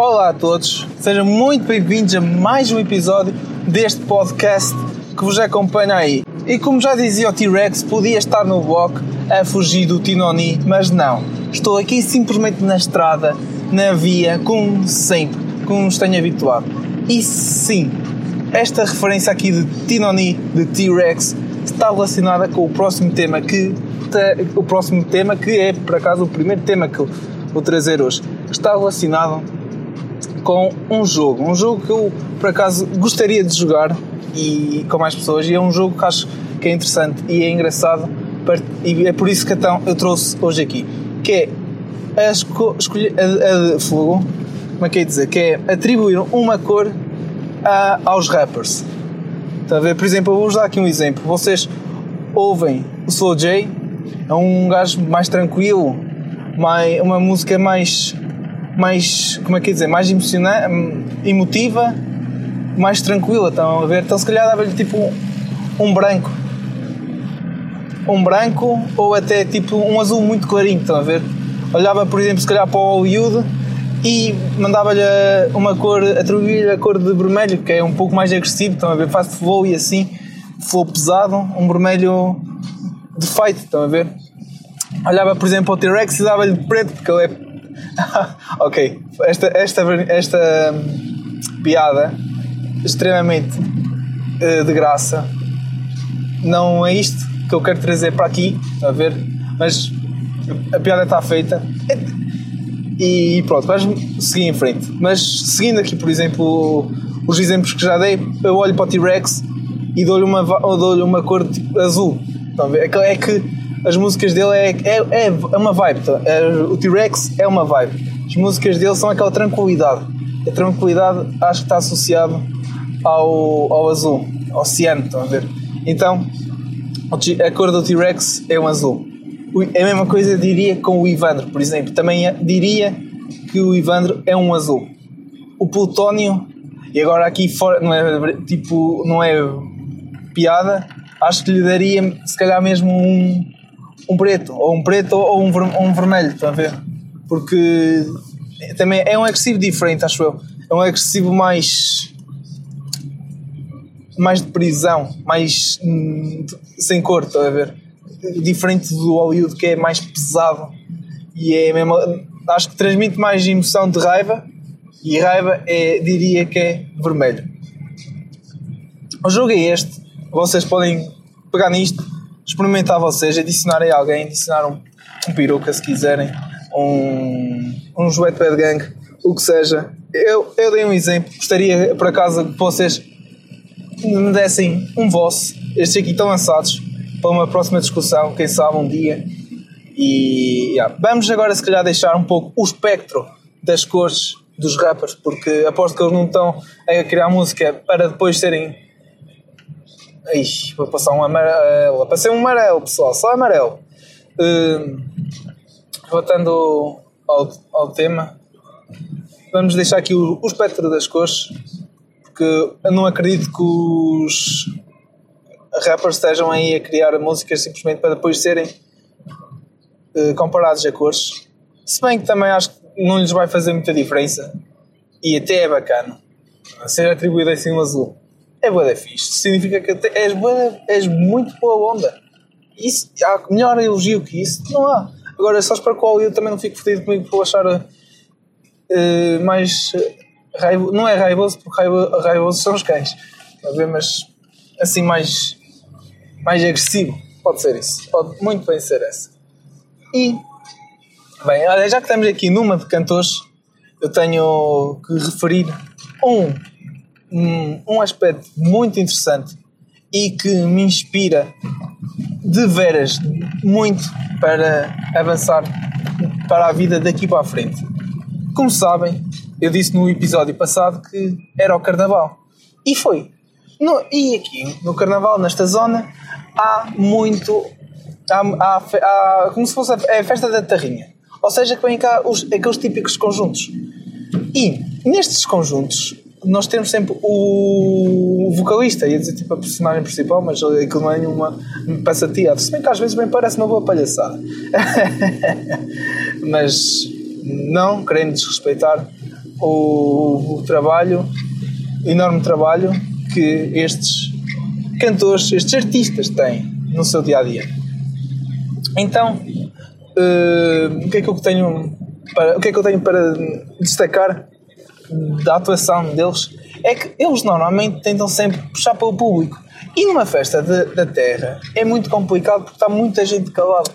Olá a todos, sejam muito bem-vindos a mais um episódio deste podcast que vos acompanha aí. E como já dizia o T-Rex, podia estar no bloco a fugir do Tinoni, mas não. Estou aqui simplesmente na estrada, na via, como sempre, como nos tenho habituado. E sim, esta referência aqui de Tinoni, de T-Rex, está relacionada com o próximo tema que o próximo tema que é por acaso o primeiro tema que eu vou trazer hoje está relacionado com um jogo um jogo que eu por acaso gostaria de jogar e com mais pessoas e é um jogo que acho que é interessante e é engraçado e é por isso que então eu trouxe hoje aqui que é a, escolher, a, a, fogo como é que é dizer que é atribuir uma cor a, aos rappers Está a ver? Por exemplo, eu vou dar aqui um exemplo. Vocês ouvem o Slow J, é um gajo mais tranquilo, mais, uma música mais, mais, como é que dizer, mais emocionante, emotiva, mais tranquila, estão a ver? Então se calhar dava-lhe tipo um branco. Um branco ou até tipo um azul muito clarinho, estão a ver? Olhava, por exemplo, se calhar para o Hollywood e mandava-lhe uma cor, atribuir a cor de vermelho, que é um pouco mais agressivo, estão a ver? Faz flow e assim, flow pesado, um vermelho de fight, estão a ver? Olhava, por exemplo, ao T-Rex e dava-lhe preto, porque ele é. ok, esta, esta, esta hum, piada extremamente uh, de graça não é isto que eu quero trazer para aqui, a ver? Mas a piada está feita. E pronto, vamos seguir em frente. Mas seguindo aqui, por exemplo, os exemplos que já dei, eu olho para o T-Rex e dou-lhe uma, dou uma cor tipo azul. Estão a ver? É que é as músicas dele é, é, é uma vibe. Tá? É, o T-Rex é uma vibe. As músicas dele são aquela tranquilidade. A tranquilidade acho que está associado ao, ao azul, ao oceano, estão a ver? Então, a cor do T-Rex é um azul. É a mesma coisa diria com o Ivandro, por exemplo. Também é, diria que o Ivandro é um azul. O Plutónio, e agora aqui fora, não é tipo, não é piada, acho que lhe daria se calhar mesmo um, um preto, ou um preto ou um, ver, um vermelho, estão a ver? Porque também é um agressivo diferente, acho eu. É um agressivo mais. mais de prisão, mais. Hum, sem cor, estão a ver? diferente do Hollywood que é mais pesado e é mesmo, acho que transmite mais emoção de raiva e raiva é, diria que é vermelho. O jogo é este, vocês podem pegar nisto, experimentar vocês, adicionarem alguém, adicionar um, um peruca se quiserem, um, um Wetpad Gang, o que seja. Eu, eu dei um exemplo, gostaria por acaso que vocês me dessem um vosso, estes aqui estão lançados, para uma próxima discussão, quem sabe um dia. E yeah. vamos agora, se calhar, deixar um pouco o espectro das cores dos rappers, porque aposto que eles não estão a criar música para depois serem. Ixi, vou passar um amarelo. Passei um amarelo, pessoal, só amarelo. Uh, voltando ao, ao tema, vamos deixar aqui o, o espectro das cores, porque eu não acredito que os rappers estejam aí a criar músicas simplesmente para depois serem uh, comparados a cores. Se bem que também acho que não lhes vai fazer muita diferença e até é bacana ser atribuído assim um azul. É boa fixe. Significa que és, boa, és muito boa onda. Isso, há melhor elogio que isso? Não há. Agora, só que o eu também não fique fodido comigo por achar uh, mais. Uh, raivo, não é raivoso, porque raivo, raivoso são os cães. Mas assim mais mais agressivo. Pode ser isso. Pode muito bem ser essa. E, bem, olha, já que estamos aqui numa de cantores, eu tenho que referir um, um, um aspecto muito interessante e que me inspira de veras muito para avançar para a vida daqui para a frente. Como sabem, eu disse no episódio passado que era o carnaval. E foi. No, e aqui no carnaval, nesta zona, há muito. Há, há, há, como se fosse a, é a festa da tarrinha. Ou seja, que vêm cá os, aqueles típicos conjuntos. E nestes conjuntos nós temos sempre o vocalista, ia dizer tipo a personagem principal, mas aquilo não é nenhuma peça de teatro. Se bem que às vezes bem parece uma boa palhaçada. mas não querendo desrespeitar, o, o trabalho, o enorme trabalho que estes cantores, estes artistas têm no seu dia a dia. Então, uh, o que é que eu tenho para, o que é que eu tenho para destacar da atuação deles é que eles normalmente tentam sempre puxar para o público. E numa festa de, da terra é muito complicado porque está muita gente calada.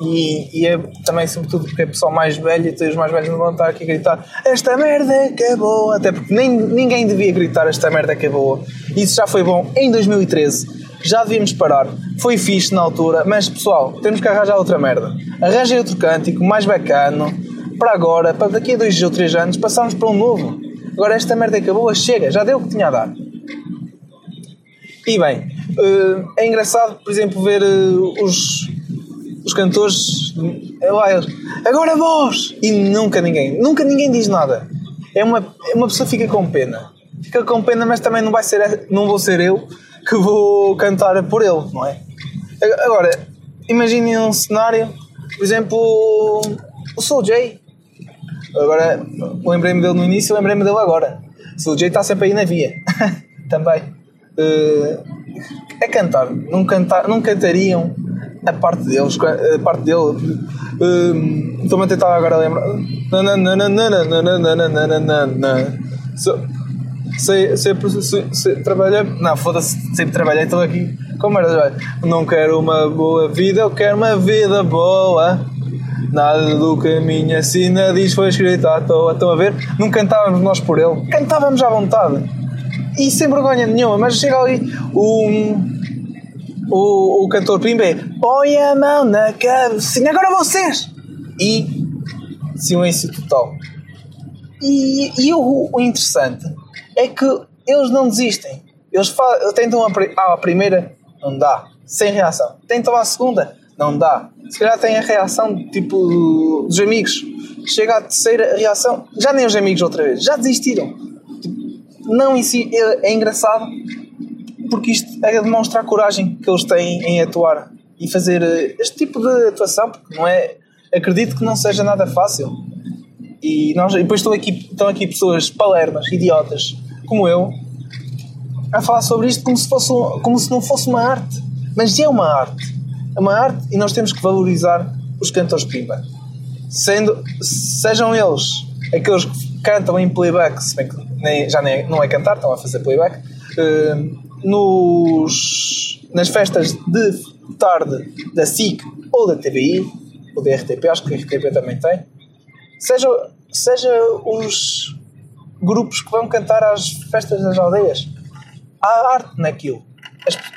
E, e é também, sobretudo, porque é pessoal mais velho e os mais velhos não vão estar aqui a gritar esta merda é boa. Até porque nem, ninguém devia gritar esta merda é boa. Isso já foi bom em 2013. Já devíamos parar. Foi fixe na altura, mas pessoal, temos que arranjar outra merda. Arranjem outro cântico mais bacano para agora, para daqui a dois ou três anos, passarmos para um novo. Agora esta merda acabou, chega, já deu o que tinha a dar. E bem, eh, é engraçado, por exemplo, ver eh, os, os cantores é lá agora vós! E nunca ninguém, nunca ninguém diz nada. É uma, uma pessoa fica com pena. Fica com pena, mas também não vai ser, não vou ser eu que vou cantar por ele, não é? Agora, imaginem um cenário, por exemplo, o Soul J. Agora, lembrei-me dele no início, lembrei-me dele agora. Soul J está sempre aí na via. também. Uh, é cantar. Não, cantar. não cantariam a parte deles, a parte dele. Estou-me a tentar agora lembrar. So, sei, sempre, sei, trabalhei. Não, foda-se, sempre trabalhei, estou aqui. Como era? Não quero uma boa vida, eu quero uma vida boa. Nada do que a minha sina diz foi escrito à toa. Estão a ver? Não cantávamos nós por ele, cantávamos à vontade. E sem vergonha nenhuma, mas chega ali um o, o cantor Pimba é põe a mão na cabecinha, agora vocês! E silêncio total. E, e o, o interessante é que eles não desistem. Eles tentam a, a primeira, não dá, sem reação. Tentam a segunda, não dá. Se calhar tem a reação tipo dos amigos. Chega à terceira reação, já nem os amigos outra vez, já desistiram. Não em si é, é engraçado porque isto é demonstrar a coragem que eles têm em atuar e fazer eh, este tipo de atuação, porque não é. Acredito que não seja nada fácil. E, nós, e depois estão aqui, estão aqui pessoas palermas, idiotas, como eu, a falar sobre isto como se, fosse, como se não fosse uma arte. Mas é uma arte. É uma arte e nós temos que valorizar os cantores pimba. Sendo, sejam eles aqueles que cantam em playback, se bem que nem, já nem, não é cantar, estão a fazer playback, uh, nos, nas festas de tarde da SIC ou da TVI, ou da RTP, acho que a RTP também tem, seja, seja os grupos que vão cantar às festas das aldeias. Há arte naquilo.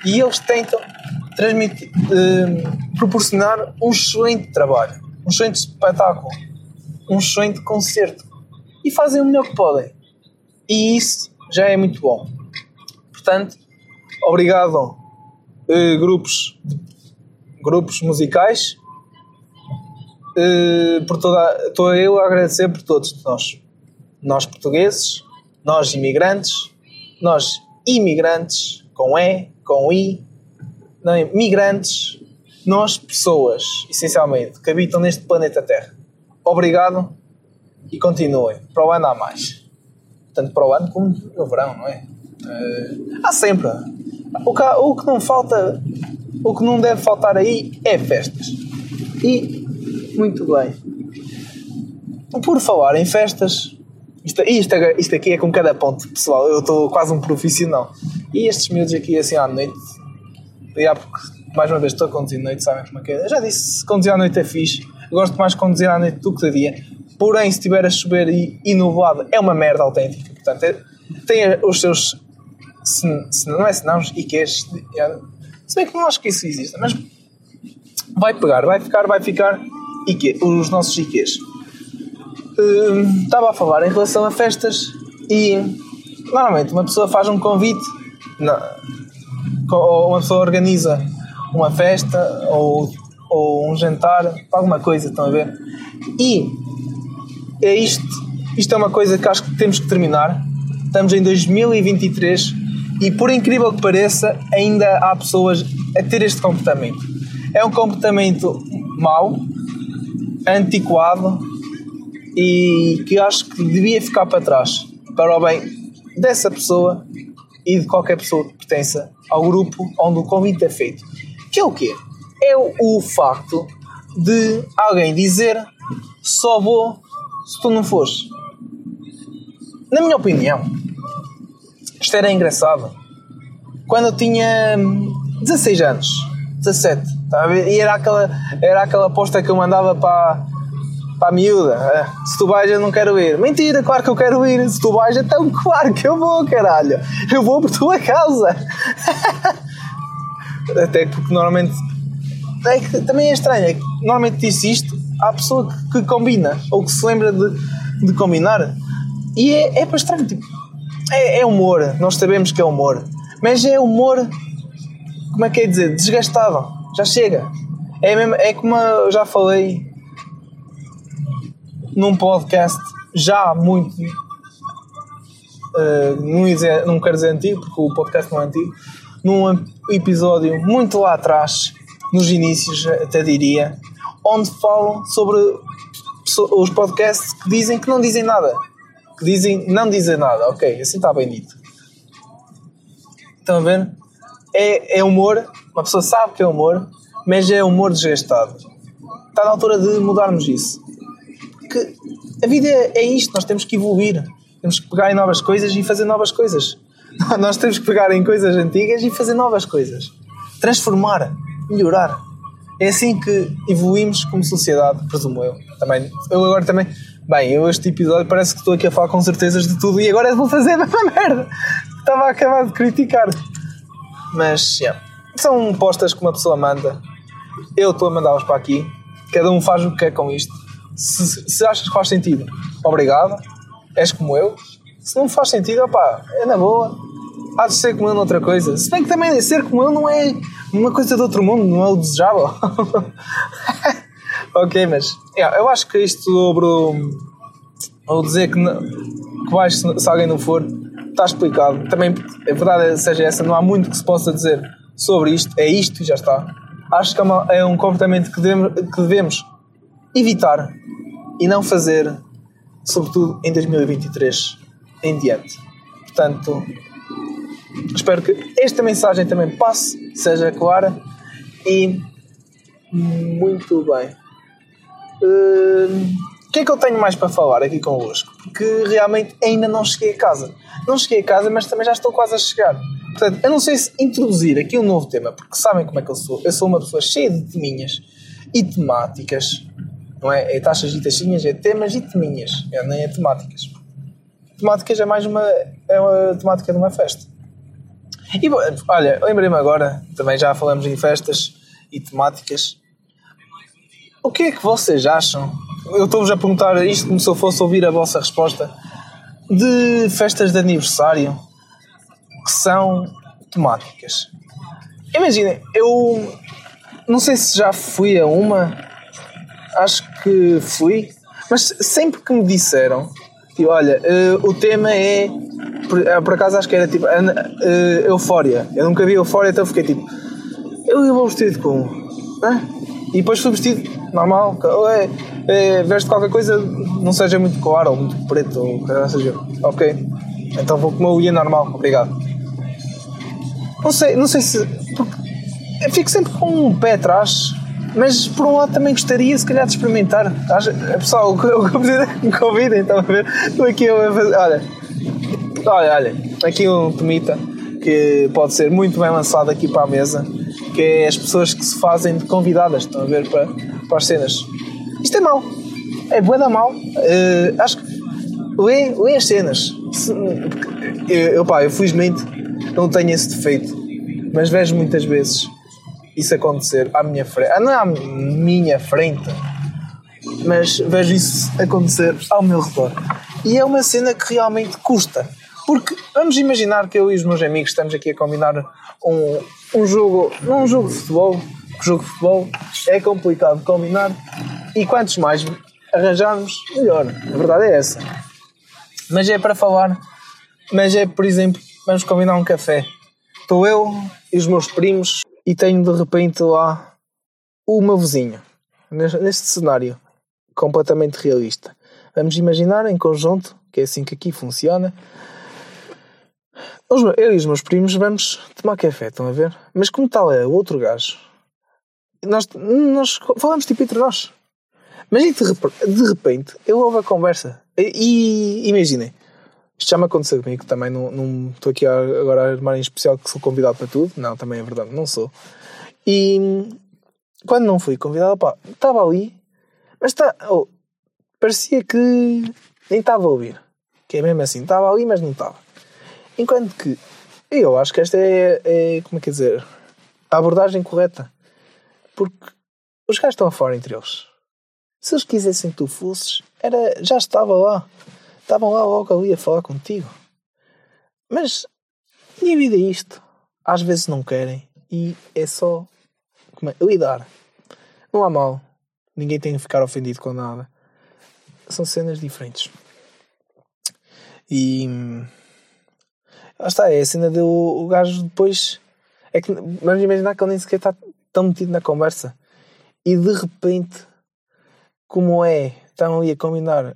E eles tentam transmitir, eh, proporcionar um excelente trabalho, um excelente espetáculo, um excelente concerto. E fazem o melhor que podem. E isso já é muito bom. Portanto, obrigado uh, grupos grupos musicais uh, por toda estou eu a agradecer por todos nós nós portugueses nós imigrantes nós imigrantes com E com I não, é? migrantes nós pessoas essencialmente que habitam neste planeta Terra obrigado e continuem para o ano há mais tanto para o ano como no verão não é uh, há sempre o que, o que não falta, o que não deve faltar aí é festas. E, muito bem. Por falar em festas, isto, isto, isto aqui é com cada ponto, pessoal. Eu estou quase um profissional. E estes miúdos aqui, assim, à noite, já porque mais uma vez estou a conduzir à noite, sabem como é que é? Eu já disse, conduzir à noite é fixe. Gosto mais de conduzir à noite do que de dia. Porém, se estiver a chover e, e nublado, é uma merda autêntica. Portanto, é, tem os seus se, se não é senão os IKs. Se bem que não acho que isso exista, mas vai pegar, vai ficar, vai ficar IQ, os nossos IKs. Uh, estava a falar em relação a festas e normalmente uma pessoa faz um convite não, uma pessoa organiza uma festa ou, ou um jantar, alguma coisa, estão a ver? E é isto, isto é uma coisa que acho que temos que terminar. Estamos em 2023 e por incrível que pareça, ainda há pessoas a ter este comportamento. É um comportamento mau, antiquado e que acho que devia ficar para trás para o bem dessa pessoa e de qualquer pessoa que pertença ao grupo onde o convite é feito. Que é o quê? É o, facto de alguém dizer só vou se tu não fores. Na minha opinião, isto era engraçado. Quando eu tinha 16 anos, 17, tá a ver? e era aquela, era aquela aposta que eu mandava para, para a miúda: ah, se tu vais, eu não quero ir. Mentira, claro que eu quero ir. Se tu vais, então claro que eu vou, caralho. Eu vou por tua causa. Até porque normalmente. É que também é estranho, é normalmente disse isto à pessoa que, que combina ou que se lembra de, de combinar. E é, é estranho, tipo, é, é humor, nós sabemos que é humor, mas é humor, como é que é dizer, desgastado, já chega. É, mesmo, é como eu já falei num podcast já muito. Uh, não, não quero dizer antigo, porque o podcast não é antigo. Num episódio muito lá atrás, nos inícios, até diria, onde falam sobre os podcasts que dizem que não dizem nada. Que dizem não dizem nada. Ok, assim está bem dito. Estão a ver? É, é humor, uma pessoa sabe que é humor, mas é humor desgastado. Está na altura de mudarmos isso. Porque a vida é isto, nós temos que evoluir. Temos que pegar em novas coisas e fazer novas coisas. Nós temos que pegar em coisas antigas e fazer novas coisas. Transformar, melhorar é assim que evoluímos como sociedade, presumo eu. Também, eu agora também. Bem, eu este episódio parece que estou aqui a falar com certezas de tudo e agora vou fazer a mesma merda. Estava a acabar de criticar. Mas, yeah. São postas que uma pessoa manda. Eu estou a mandá-las para aqui. Cada um faz o que quer com isto. Se, se achas que faz sentido, obrigado. És como eu. Se não faz sentido, opá, é na boa há de ser como eu noutra coisa. Se bem que também ser como eu não é uma coisa de outro mundo, não é o desejável. ok, mas yeah, eu acho que isto sobre o, dizer que, não, que vais se, alguém não for, está explicado. Também, a verdade seja essa, não há muito que se possa dizer sobre isto. É isto e já está. Acho que é, uma, é um comportamento que devemos, que devemos evitar e não fazer, sobretudo em 2023 em diante. Portanto, Espero que esta mensagem também passe, seja clara e muito bem. Uh, o que é que eu tenho mais para falar aqui convosco? Porque realmente ainda não cheguei a casa. Não cheguei a casa, mas também já estou quase a chegar. Portanto, eu não sei se introduzir aqui um novo tema, porque sabem como é que eu sou. Eu sou uma pessoa cheia de teminhas e temáticas. Não é? É taxas e taxinhas, é temas e teminhas. É, nem é temáticas. Temáticas é mais uma, é uma temática de uma festa. E olha, lembrei-me agora, também já falamos em festas e temáticas. O que é que vocês acham? Eu estou-vos a perguntar isto como se eu fosse ouvir a vossa resposta. De festas de aniversário que são temáticas. Imaginem, eu não sei se já fui a uma, acho que fui, mas sempre que me disseram, tipo, olha, uh, o tema é por, eh, por acaso acho que era tipo uh, Eufória. Eu nunca vi Eufória, então fiquei tipo, eu ia vestido com. Ah? E depois fui vestido normal, é, é, veste qualquer coisa, não seja muito claro ou muito preto ou coisa seja. Ok, então vou como eu ia normal, obrigado. Não sei, não sei se. Eu fico sempre com um pé atrás, mas por um lado também gostaria, se calhar, de experimentar. Pessoal, o que eu me convidem, estão a ver? Estou aqui a fazer. Olha, Olha, olha, aqui um tomita que pode ser muito bem lançado aqui para a mesa, que é as pessoas que se fazem de convidadas, estão a ver, para, para as cenas. Isto é mau. É boa da mau. Uh, acho que lê, as cenas. Eu, eu, pá, eu felizmente não tenho esse defeito, mas vejo muitas vezes isso acontecer à minha frente. Ah, não é à minha frente, mas vejo isso acontecer ao meu redor. E é uma cena que realmente custa. Porque vamos imaginar que eu e os meus amigos estamos aqui a combinar um, um jogo, um jogo de futebol, porque jogo de futebol é complicado de combinar e quantos mais arranjarmos, melhor. A verdade é essa. Mas é para falar, mas é, por exemplo, vamos combinar um café. Estou eu e os meus primos e tenho de repente lá o meu vizinho, neste cenário completamente realista. Vamos imaginar em conjunto, que é assim que aqui funciona. Eu e os meus primos vamos tomar café, estão a ver? Mas como tal é o outro gajo, nós, nós falamos tipo entre nós. Mas de, de repente eu ouvo a conversa. E, e imaginem, isto já me aconteceu comigo também. Não, não estou aqui agora a armar em especial que sou convidado para tudo. Não, também é verdade, não sou. E quando não fui convidado, pá, estava ali, mas está. Oh, parecia que nem estava a ouvir. Que é mesmo assim, estava ali, mas não estava. Enquanto que eu acho que esta é, é como é que dizer, a abordagem correta. Porque os gajos estão fora entre eles. Se eles quisessem que tu fosses, era, já estava lá. Estavam lá logo ali a falar contigo. Mas minha vida é isto. Às vezes não querem e é só é, lidar. Não há mal. Ninguém tem que ficar ofendido com nada. São cenas diferentes. E. Lá está, é a cena do o gajo depois. É que, vamos imaginar que ele nem sequer está tão metido na conversa. E de repente, como é, estão ali a combinar.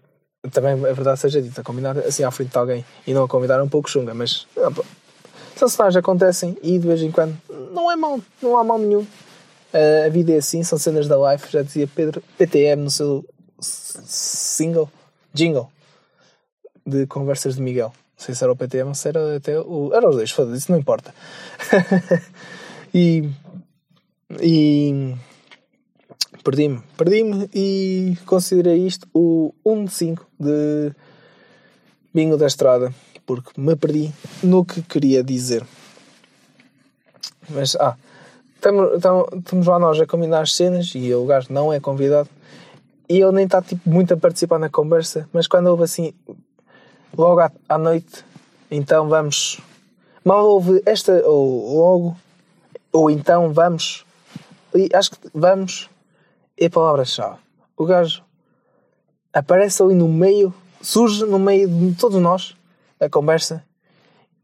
Também é verdade, seja dito, a combinar assim à frente de alguém e não a convidar um pouco chunga, mas são cenários acontecem e de vez em quando não é mal, não há mal nenhum. Uh, a vida é assim, são cenas da life, já dizia Pedro PTM no seu single, jingle de conversas de Miguel. Não sei se era o PTM ou se era até o. Era os dois, foda-se, isso não importa. e. E. Perdi-me, perdi-me e considerei isto o 1 de 5 de Bingo da Estrada, porque me perdi no que queria dizer. Mas, ah, estamos, lá nós a combinar as cenas e o gajo não é convidado e ele nem está tipo, muito a participar na conversa, mas quando houve assim, logo à, à noite, então vamos. Mal houve esta, ou logo, ou então vamos, e acho que vamos é a palavra-chave. O gajo aparece ali no meio, surge no meio de todos nós, a conversa,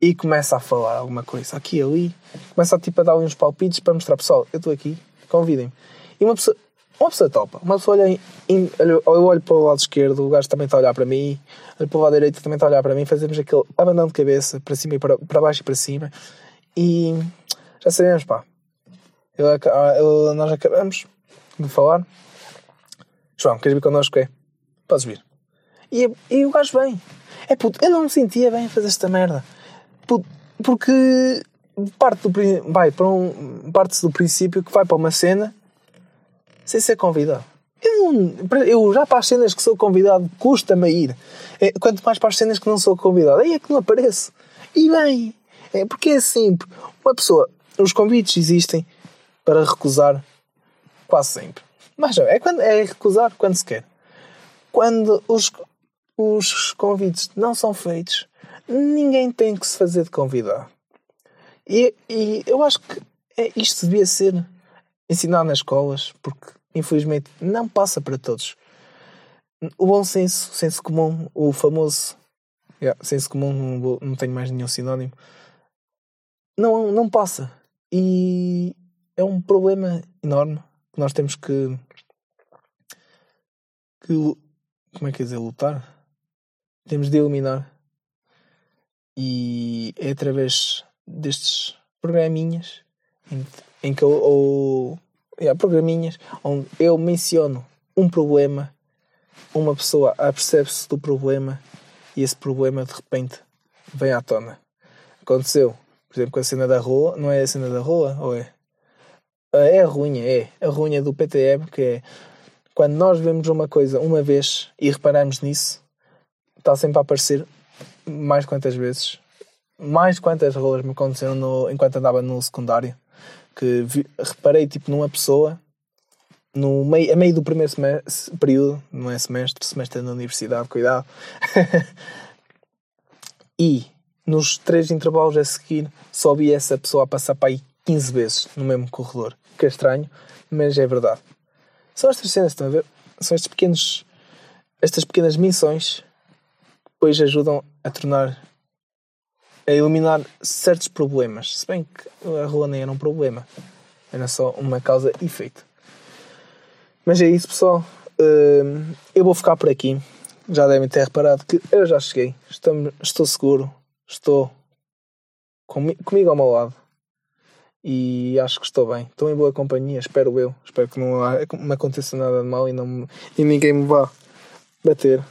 e começa a falar alguma coisa aqui e ali, começa tipo, a dar uns palpites para mostrar, pessoal, eu estou aqui, convidem-me. E uma pessoa, uma pessoa topa, uma pessoa olha, em, eu olho para o lado esquerdo, o gajo também está a olhar para mim, olho para o lado direito também está a olhar para mim, fazemos aquele abanando de cabeça para cima e para, para baixo e para cima, e já sabemos, pá, eu, eu, nós acabamos de falar. João, queres vir connosco? É? Podes vir. E, e o gajo vem. É puto, eu não me sentia bem a fazer esta merda. Puto, porque parte do, vai para um, parte do princípio que vai para uma cena sem ser convidado. Eu, não, eu já para as cenas que sou convidado custa-me ir. É, quanto mais para as cenas que não sou convidado, aí é que não apareço. E bem, é porque é assim, uma pessoa, os convites existem para recusar quase sempre. Mas é, quando, é recusar quando se quer. Quando os, os convites não são feitos, ninguém tem que se fazer de convidar. E, e eu acho que é, isto devia ser ensinado nas escolas, porque infelizmente não passa para todos. O bom senso, senso comum, o famoso yeah, senso comum, não, não tenho mais nenhum sinónimo, não, não passa. E é um problema enorme que nós temos que, que como é que é dizer, lutar? Temos de eliminar. E é através destes programinhas em, em que eu, ou, yeah, programinhas onde eu menciono um problema, uma pessoa apercebe-se do problema e esse problema de repente vem à tona. Aconteceu, por exemplo, com a cena da rua, não é a cena da rua, ou é? Ah, é a ruinha, é. A ruinha do PTM, que é quando nós vemos uma coisa uma vez e reparamos nisso, está sempre a aparecer mais quantas vezes. Mais quantas rolas me aconteceram no, enquanto andava no secundário. Que vi, reparei tipo numa pessoa no meio, a meio do primeiro semestre, período, não é semestre, semestre na universidade, cuidado. e nos três intervalos a seguir só vi essa pessoa a passar para aí 15 vezes no mesmo corredor. Que é estranho, mas é verdade. São estas cenas, estão a ver? São estes pequenos, estas pequenas missões que depois ajudam a tornar, a eliminar certos problemas. Se bem que a rua nem era um problema, era só uma causa e efeito. Mas é isso, pessoal. Hum, eu vou ficar por aqui. já devem ter reparado que eu já cheguei. Estou, estou seguro. Estou comi comigo ao meu lado. E acho que estou bem. Estou em boa companhia, espero eu. Espero que não me aconteça nada de mal e, não, e ninguém me vá bater.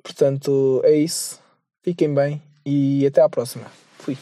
Portanto, é isso. Fiquem bem e até à próxima. Fui.